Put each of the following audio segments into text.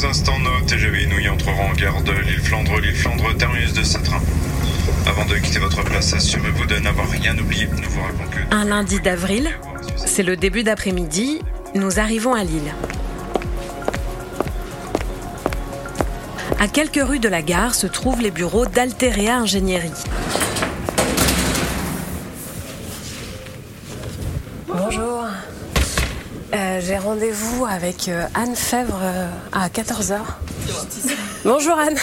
quelques instants, nos TGV nous y entreront en gare de l'île Flandre, l'île Flandre, terminus de Saint-Train. Avant de quitter votre place, assurez-vous de n'avoir rien oublié. Nous vous rappelons que... Un lundi d'avril, c'est le début d'après-midi, nous arrivons à Lille. À quelques rues de la gare se trouvent les bureaux d'Alterea Ingénierie. Bonjour. Euh, J'ai rendez-vous avec euh, Anne Fèvre euh, à 14h. Bonjour Anne.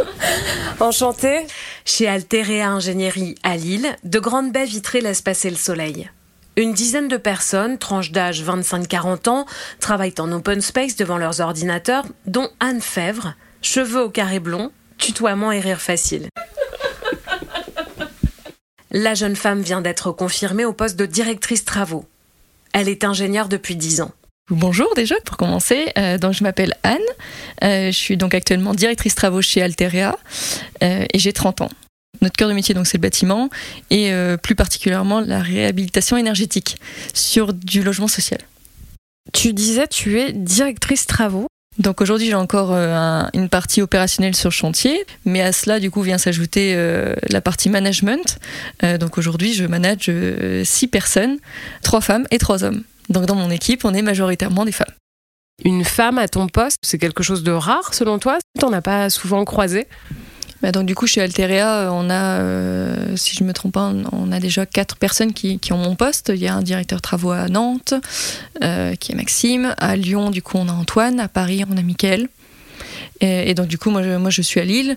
Enchantée. Chez Alterea Ingénierie à Lille, de grandes baies vitrées laissent passer le soleil. Une dizaine de personnes, tranche d'âge 25-40 ans, travaillent en open space devant leurs ordinateurs, dont Anne Fèvre, cheveux au carré blond, tutoiement et rire facile. La jeune femme vient d'être confirmée au poste de directrice travaux. Elle est ingénieure depuis 10 ans. Bonjour déjà pour commencer. Euh, donc je m'appelle Anne. Euh, je suis donc actuellement directrice travaux chez Alterea euh, et j'ai 30 ans. Notre cœur de métier donc c'est le bâtiment et euh, plus particulièrement la réhabilitation énergétique sur du logement social. Tu disais tu es directrice travaux. Donc aujourd'hui j'ai encore euh, un- une partie opérationnelle sur chantier, mais à cela du coup vient s'ajouter euh, la partie management. Euh, donc aujourd'hui je manage six personnes, trois femmes et trois hommes. Donc dans mon équipe on est majoritairement des femmes. Une femme à ton poste, c'est quelque chose de rare selon toi? T'en as pas souvent croisé? Bah, donc du coup chez Alterea, on a, euh, si je me trompe pas, on- a déjà quatre personnes qui, ont mon poste. Il y a un directeur travaux à Nantes, euh, qui est Maxime. À Lyon, du coup, on a Antoine. À Paris, on a Mickaël. Et, donc du coup, moi je, suis à Lille.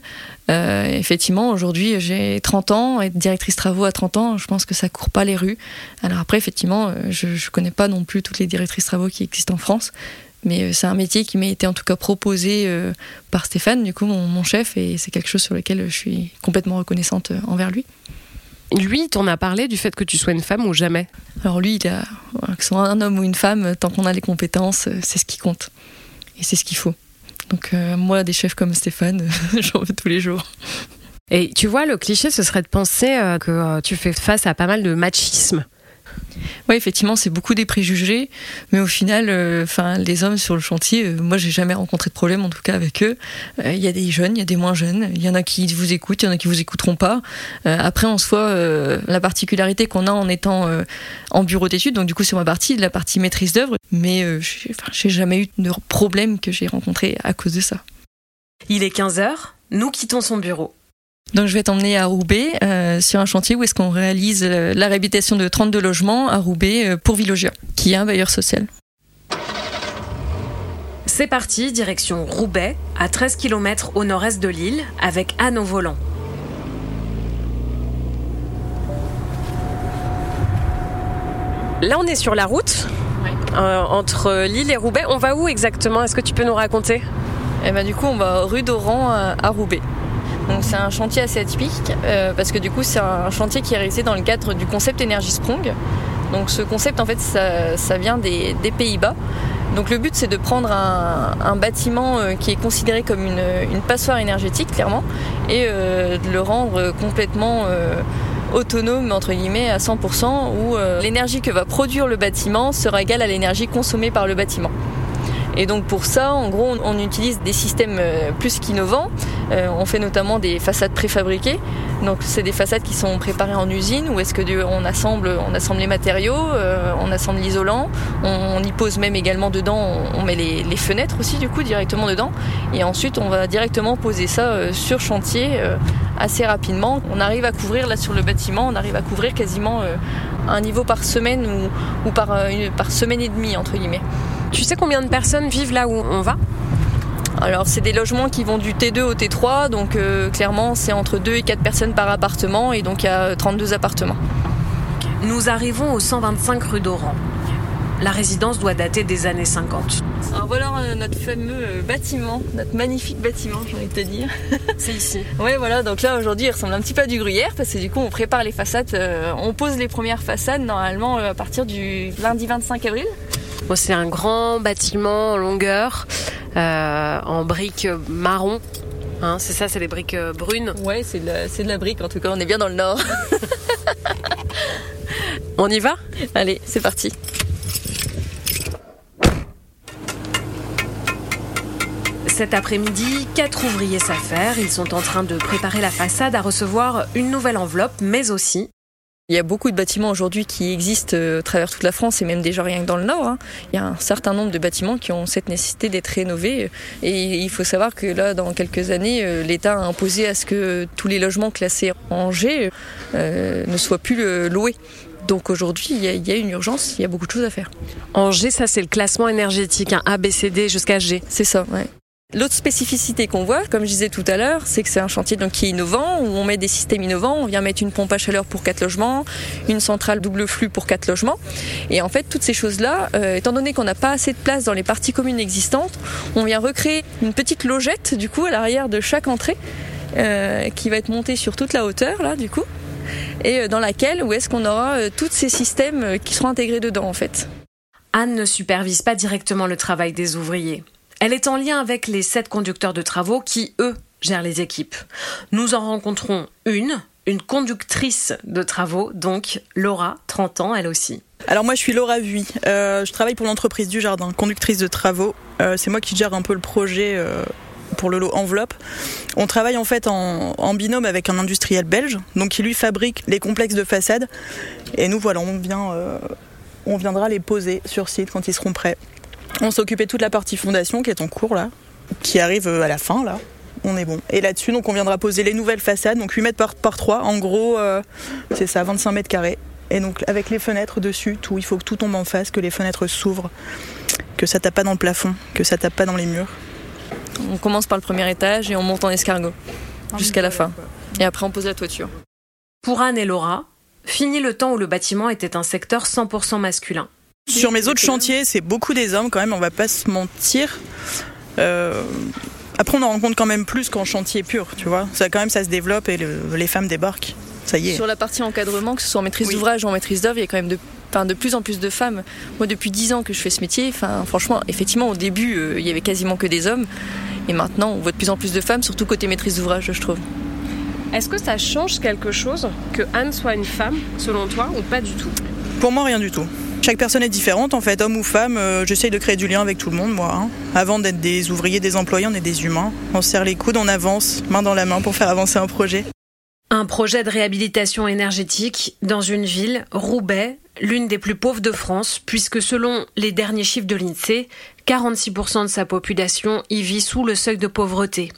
Euh, effectivement, aujourd'hui, j'ai 30 ans. Être directrice travaux à 30 ans, je pense que ça court pas les rues. Alors après, effectivement, euh, je, je connais pas non plus toutes les directrices travaux qui existent en France. Mais euh, c'est un métier qui m'a été en tout cas proposé euh, par Stéphane, du coup mon, mon chef, et c'est quelque chose sur lequel je suis complètement reconnaissante euh, envers lui. Lui, t'en as parlé du fait que tu sois une femme ou jamais? Alors lui, il a, que ce soit un homme ou une femme, tant qu'on a les compétences, euh, c'est ce qui compte. Et c'est ce qu'il faut. Donc euh, moi, des chefs comme Stéphane, j'en veux tous les jours. Et tu vois, le cliché, ce serait de penser euh, que euh, tu fais face à pas mal de machisme. Oui, effectivement, c'est beaucoup des préjugés, mais au final, euh, enfin, les hommes sur le chantier, euh, moi, j'ai jamais rencontré de problème, en tout cas avec eux. Euh, Il y a des jeunes, il y a des moins jeunes, il y en a qui vous écoutent, il y en a qui vous écouteront pas. Euh, après, en soi, la particularité qu'on a en étant en bureau d'études, donc du coup, sur ma partie, la partie maîtrise d'œuvre, mais j'ai jamais eu de problème que j'ai rencontré à cause de ça. Il est 15h, nous quittons son bureau. Donc je vais t'emmener à Roubaix euh, sur un chantier où est-ce qu'on réalise euh, la réhabilitation de 32 logements à Roubaix euh, pour Villogia, qui est un bailleur social. C'est parti, direction Roubaix, à 13 km au nord-est de l'île, avec Anne au volant. Là, on est sur la route euh, entre Lille et Roubaix. On va où exactement? Est-ce que tu peux nous raconter? Et ben du coup, on va rue d'Oran à Roubaix. C'est un chantier assez atypique euh, parce que du coup c'est un chantier qui est réalisé dans le cadre du concept Energy Sprong. Donc ce concept en fait ça, vient des, Pays-Bas. Donc le but c'est de prendre un, bâtiment euh, qui est considéré comme une, passoire énergétique clairement et euh, de le rendre complètement autonome entre guillemets à 100% où l'énergie que va produire le bâtiment sera égale à l'énergie consommée par le bâtiment. Et donc pour ça, en gros, on, utilise des systèmes euh, plus qu'innovants. Euh, on fait notamment des façades préfabriquées. Donc c'est des façades qui sont préparées en usine où est-ce que on assemble, on assemble les matériaux, euh, on assemble l'isolant, on, y pose même également dedans, on, met les, fenêtres aussi du coup directement dedans. Et ensuite on va directement poser ça sur chantier assez rapidement. On arrive à couvrir là sur le bâtiment, on arrive à couvrir quasiment un niveau par semaine ou, par semaine et demie entre guillemets. Tu sais combien de personnes vivent là où on va Alors c'est des logements qui vont du T2 au T3, donc euh, clairement c'est entre 2 et 4 personnes par appartement et donc il y a 32 appartements. Nous arrivons au 125 rue d'Oran. La résidence doit dater des années 50. Alors voilà euh, notre fameux euh, bâtiment, notre magnifique bâtiment j'ai envie de te dire. C'est ici. Ouais voilà, donc là aujourd'hui il ressemble un petit peu à du gruyère parce que du coup on prépare les façades, euh, on pose les premières façades normalement euh, à partir du lundi 25 avril. Bon, c'est un grand bâtiment en longueur, euh, en briques marron. Hein, c'est ça, c'est des briques euh, brunes. Ouais c'est de, de la brique en tout cas, on est bien dans le nord. On y va? Allez c'est parti. cet après-midi, quatre ouvriers s'affairent. Ils sont en train de préparer la façade à recevoir une nouvelle enveloppe, mais aussi il y a beaucoup de bâtiments aujourd'hui qui existent euh, à travers toute la France et même déjà rien que dans le Nord. Hein. Il y a un certain nombre de bâtiments qui ont cette nécessité d'être rénovés. Et il faut savoir que là, dans quelques années, euh, l'État a imposé à ce que tous les logements classés en G euh, ne soient plus loués. Donc aujourd'hui, il y, a une urgence, il y a beaucoup de choses à faire. En G, ça c'est le classement énergétique, un A, B, C, D jusqu'à G. C'est ça, ouais. L'autre spécificité qu'on voit, comme je disais tout à l'heure, c'est que c'est un chantier donc, qui est innovant, où on met des systèmes innovants. On vient mettre une pompe à chaleur pour quatre logements, une centrale double flux pour quatre logements. Et en fait, toutes ces choses-là, euh, étant donné qu'on n'a pas assez de place dans les parties communes existantes, on vient recréer une petite logette du coup à l'arrière de chaque entrée, euh, qui va être montée sur toute la hauteur là du coup, et euh, dans laquelle où est-ce qu'on aura tous ces systèmes qui seront intégrés dedans en fait. Anne ne supervise pas directement le travail des ouvriers. Elle est en lien avec les sept conducteurs de travaux qui, eux, gèrent les équipes. Nous en rencontrons une, une conductrice de travaux, donc Laura, 30 ans, elle aussi. Alors moi je suis Laura Vuy, euh, je travaille pour l'entreprise du jardin, conductrice de travaux. Euh, c'est moi qui gère un peu le projet euh, pour le lot enveloppe. On travaille en fait en, binôme avec un industriel belge, donc qui lui fabrique les complexes de façade. Et nous voilà, on vient, on viendra les poser sur site quand ils seront prêts. On s'occupait de toute la partie fondation qui est en cours là, qui arrive euh, à la fin là. On est bon. Et là-dessus, donc on viendra poser les nouvelles façades, donc 8 mètres par, par 3, en gros, euh, c'est ça, 25 mètres carrés. Et donc avec les fenêtres dessus, tout, il faut que tout tombe en face, que les fenêtres s'ouvrent, que ça tape pas dans le plafond, que ça tape pas dans les murs. On commence par le premier étage et on monte en escargot jusqu'à la fin. Et après on pose la toiture. Pour Anne et Laura, fini le temps où le bâtiment était un secteur 100% masculin. Sur mes autres chantiers, c'est beaucoup des hommes quand même, on va pas se mentir. Euh, après, on en rencontre quand même plus qu'en chantier pur, tu vois. Ça, quand même, ça se développe et les femmes débarquent. Ça y est. Sur la partie encadrement, que ce soit en maîtrise d'ouvrage ou en maîtrise d'œuvre, il y a quand même de, de plus en plus de femmes. Moi, depuis 10 ans que je fais ce métier, enfin, franchement, effectivement, au début, euh, il y avait quasiment que des hommes. Et maintenant, on voit de plus en plus de femmes, surtout côté maîtrise d'ouvrage, je trouve. Est-ce que ça change quelque chose que Anne soit une femme, selon toi, ou pas du tout? Pour moi, rien du tout. Chaque personne est différente, en fait, homme ou femme. Euh, j'essaye de créer du lien avec tout le monde, moi. Hein. Avant d'être des ouvriers, des employés, on est des humains. On se serre les coudes, on avance, main dans la main pour faire avancer un projet. Un projet de réhabilitation énergétique dans une ville, Roubaix, l'une des plus pauvres de France, puisque selon les derniers chiffres de l'INSEE, 46% de sa population y vit sous le seuil de pauvreté.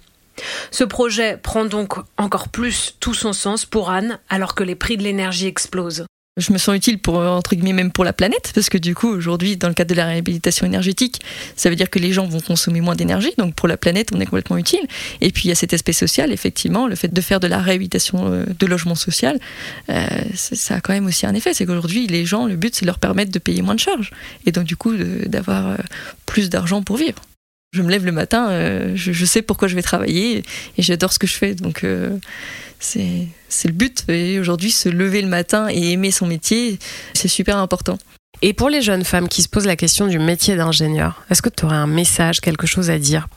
Ce projet prend donc encore plus tout son sens pour Anne alors que les prix de l'énergie explosent je me sens utile pour entre guillemets même pour la planète parce que du coup aujourd'hui dans le cadre de la réhabilitation énergétique ça veut dire que les gens vont consommer moins d'énergie donc pour la planète on est complètement utile. Et puis il y a cet aspect social effectivement le fait de faire de la réhabilitation euh, de logement social euh, ça a quand même aussi un effet. C'est qu'aujourd'hui les gens le but c'est de leur permettre de payer moins de charges et donc du coup d'avoir euh, plus d'argent pour vivre je me lève le matin, je, sais pourquoi je vais travailler et j'adore ce que je fais. Donc c'est le but. Et aujourd'hui, se lever le matin et aimer son métier, c'est super important. Et pour les jeunes femmes qui se posent la question du métier d'ingénieur, est-ce que tu aurais un message, quelque chose à dire?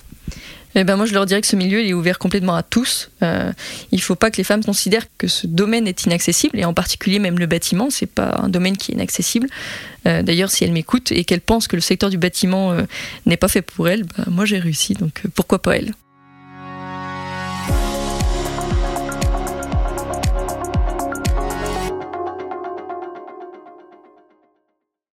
Eh ben moi, je leur dirais que ce milieu il est ouvert complètement à tous. Euh, il faut pas que les femmes considèrent que ce domaine est inaccessible, et en particulier même le bâtiment, c'est pas un domaine qui est inaccessible. Euh, d'ailleurs, si elles m'écoutent et qu'elles pensent que le secteur du bâtiment euh, n'est pas fait pour elles, ben, moi j'ai réussi, donc pourquoi pas elles?